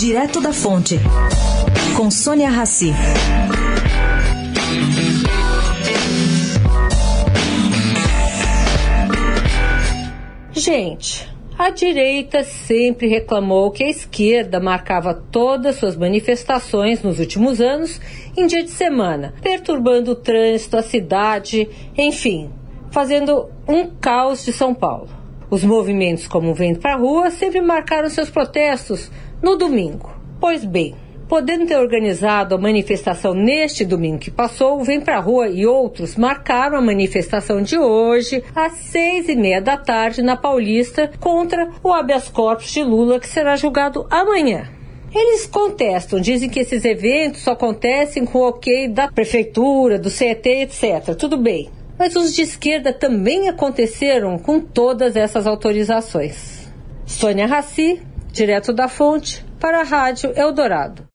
Direto da Fonte, com Sônia Rassi. Gente, a direita sempre reclamou que a esquerda marcava todas suas manifestações nos últimos anos em dia de semana, perturbando o trânsito, a cidade, enfim, fazendo um caos de São Paulo. Os movimentos como Vento para a Rua sempre marcaram seus protestos no domingo. Pois bem, podendo ter organizado a manifestação neste domingo que passou, Vem Pra Rua e outros marcaram a manifestação de hoje às seis e meia da tarde na Paulista contra o habeas corpus de Lula que será julgado amanhã. Eles contestam, dizem que esses eventos só acontecem com o ok da prefeitura, do CET, etc. Tudo bem. Mas os de esquerda também aconteceram com todas essas autorizações. Sônia Raci, direto da fonte, para a Rádio Eldorado.